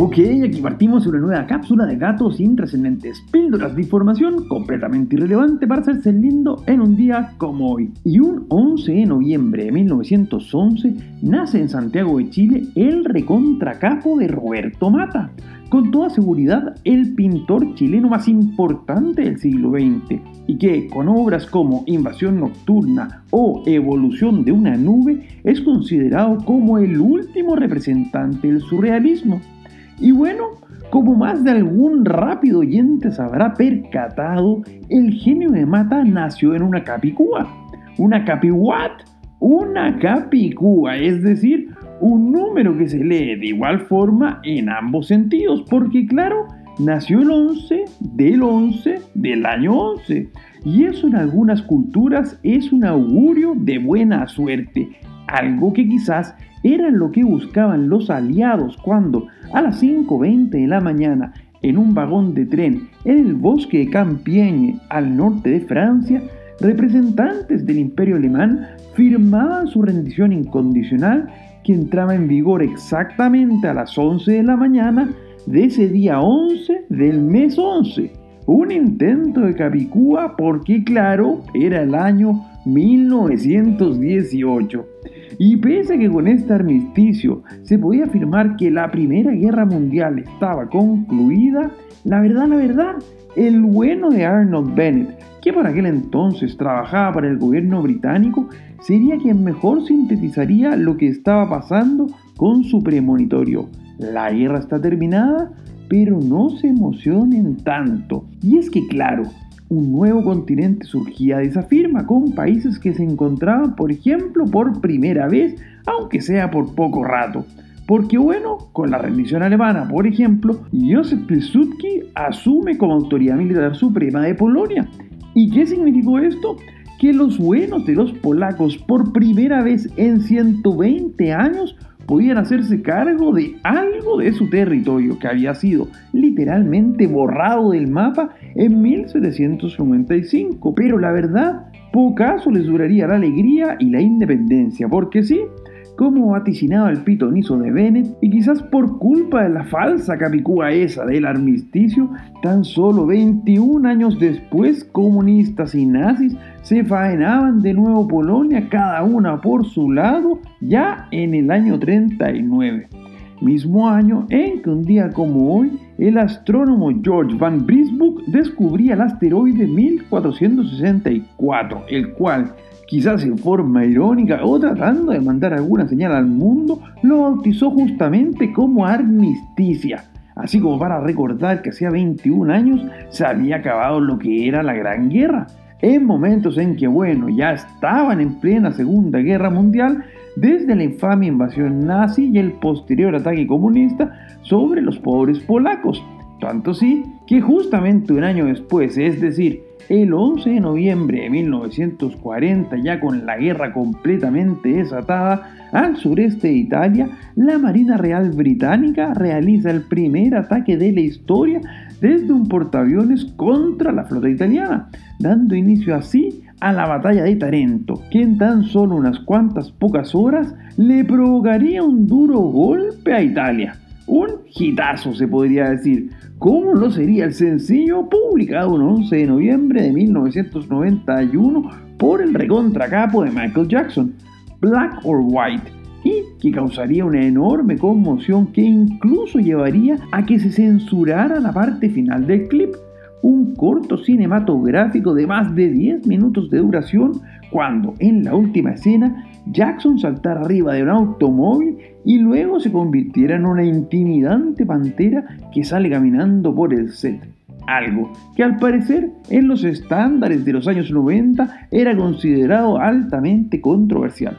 Ok, aquí partimos una nueva cápsula de gatos intrascendentes, píldoras de información completamente irrelevante para hacerse lindo en un día como hoy. Y un 11 de noviembre de 1911 nace en Santiago de Chile el recontracapo de Roberto Mata, con toda seguridad el pintor chileno más importante del siglo XX, y que con obras como Invasión Nocturna o Evolución de una nube es considerado como el último representante del surrealismo. Y bueno, como más de algún rápido oyente se habrá percatado, el genio de Mata nació en una capicúa. ¿Una capi what? Una capicúa, es decir, un número que se lee de igual forma en ambos sentidos, porque claro, nació el 11 del 11 del año 11. Y eso en algunas culturas es un augurio de buena suerte, algo que quizás era lo que buscaban los aliados cuando, a las 5.20 de la mañana, en un vagón de tren en el bosque de Campiègne, al norte de Francia, representantes del imperio alemán firmaban su rendición incondicional que entraba en vigor exactamente a las 11 de la mañana de ese día 11 del mes 11. Un intento de Capicúa porque claro, era el año 1918. Y pese a que con este armisticio se podía afirmar que la Primera Guerra Mundial estaba concluida, la verdad, la verdad, el bueno de Arnold Bennett, que por aquel entonces trabajaba para el gobierno británico, sería quien mejor sintetizaría lo que estaba pasando con su premonitorio. La guerra está terminada, pero no se emocionen tanto. Y es que claro, un nuevo continente surgía de esa firma, con países que se encontraban, por ejemplo, por primera vez, aunque sea por poco rato. Porque bueno, con la rendición alemana, por ejemplo, Józef Pilsudski asume como autoridad militar suprema de Polonia. ¿Y qué significó esto? Que los buenos de los polacos por primera vez en 120 años podían hacerse cargo de algo de su territorio que había sido literalmente borrado del mapa en 1795. Pero la verdad, pocaso les duraría la alegría y la independencia, porque sí, como vaticinaba el pitonizo de Bennett, y quizás por culpa de la falsa capicúa esa del armisticio, tan solo 21 años después comunistas y nazis se faenaban de nuevo Polonia cada una por su lado ya en el año 39, mismo año en que un día como hoy el astrónomo George Van Brisbook descubría el asteroide 1464, el cual quizás en forma irónica o tratando de mandar alguna señal al mundo, lo bautizó justamente como armisticia, así como para recordar que hacía 21 años se había acabado lo que era la Gran Guerra, en momentos en que, bueno, ya estaban en plena Segunda Guerra Mundial, desde la infame invasión nazi y el posterior ataque comunista sobre los pobres polacos. Tanto sí que justamente un año después, es decir, el 11 de noviembre de 1940, ya con la guerra completamente desatada al sureste de Italia, la Marina Real Británica realiza el primer ataque de la historia desde un portaaviones contra la flota italiana, dando inicio así a la batalla de Tarento, que en tan solo unas cuantas pocas horas le provocaría un duro golpe a Italia. Un hitazo se podría decir, ¿Cómo lo sería el sencillo publicado el 11 de noviembre de 1991 por el recontracapo de Michael Jackson, Black or White, y que causaría una enorme conmoción que incluso llevaría a que se censurara la parte final del clip, un corto cinematográfico de más de 10 minutos de duración cuando en la última escena Jackson saltara arriba de un automóvil y luego se convirtiera en una intimidante pantera que sale caminando por el set. Algo que al parecer en los estándares de los años 90 era considerado altamente controversial.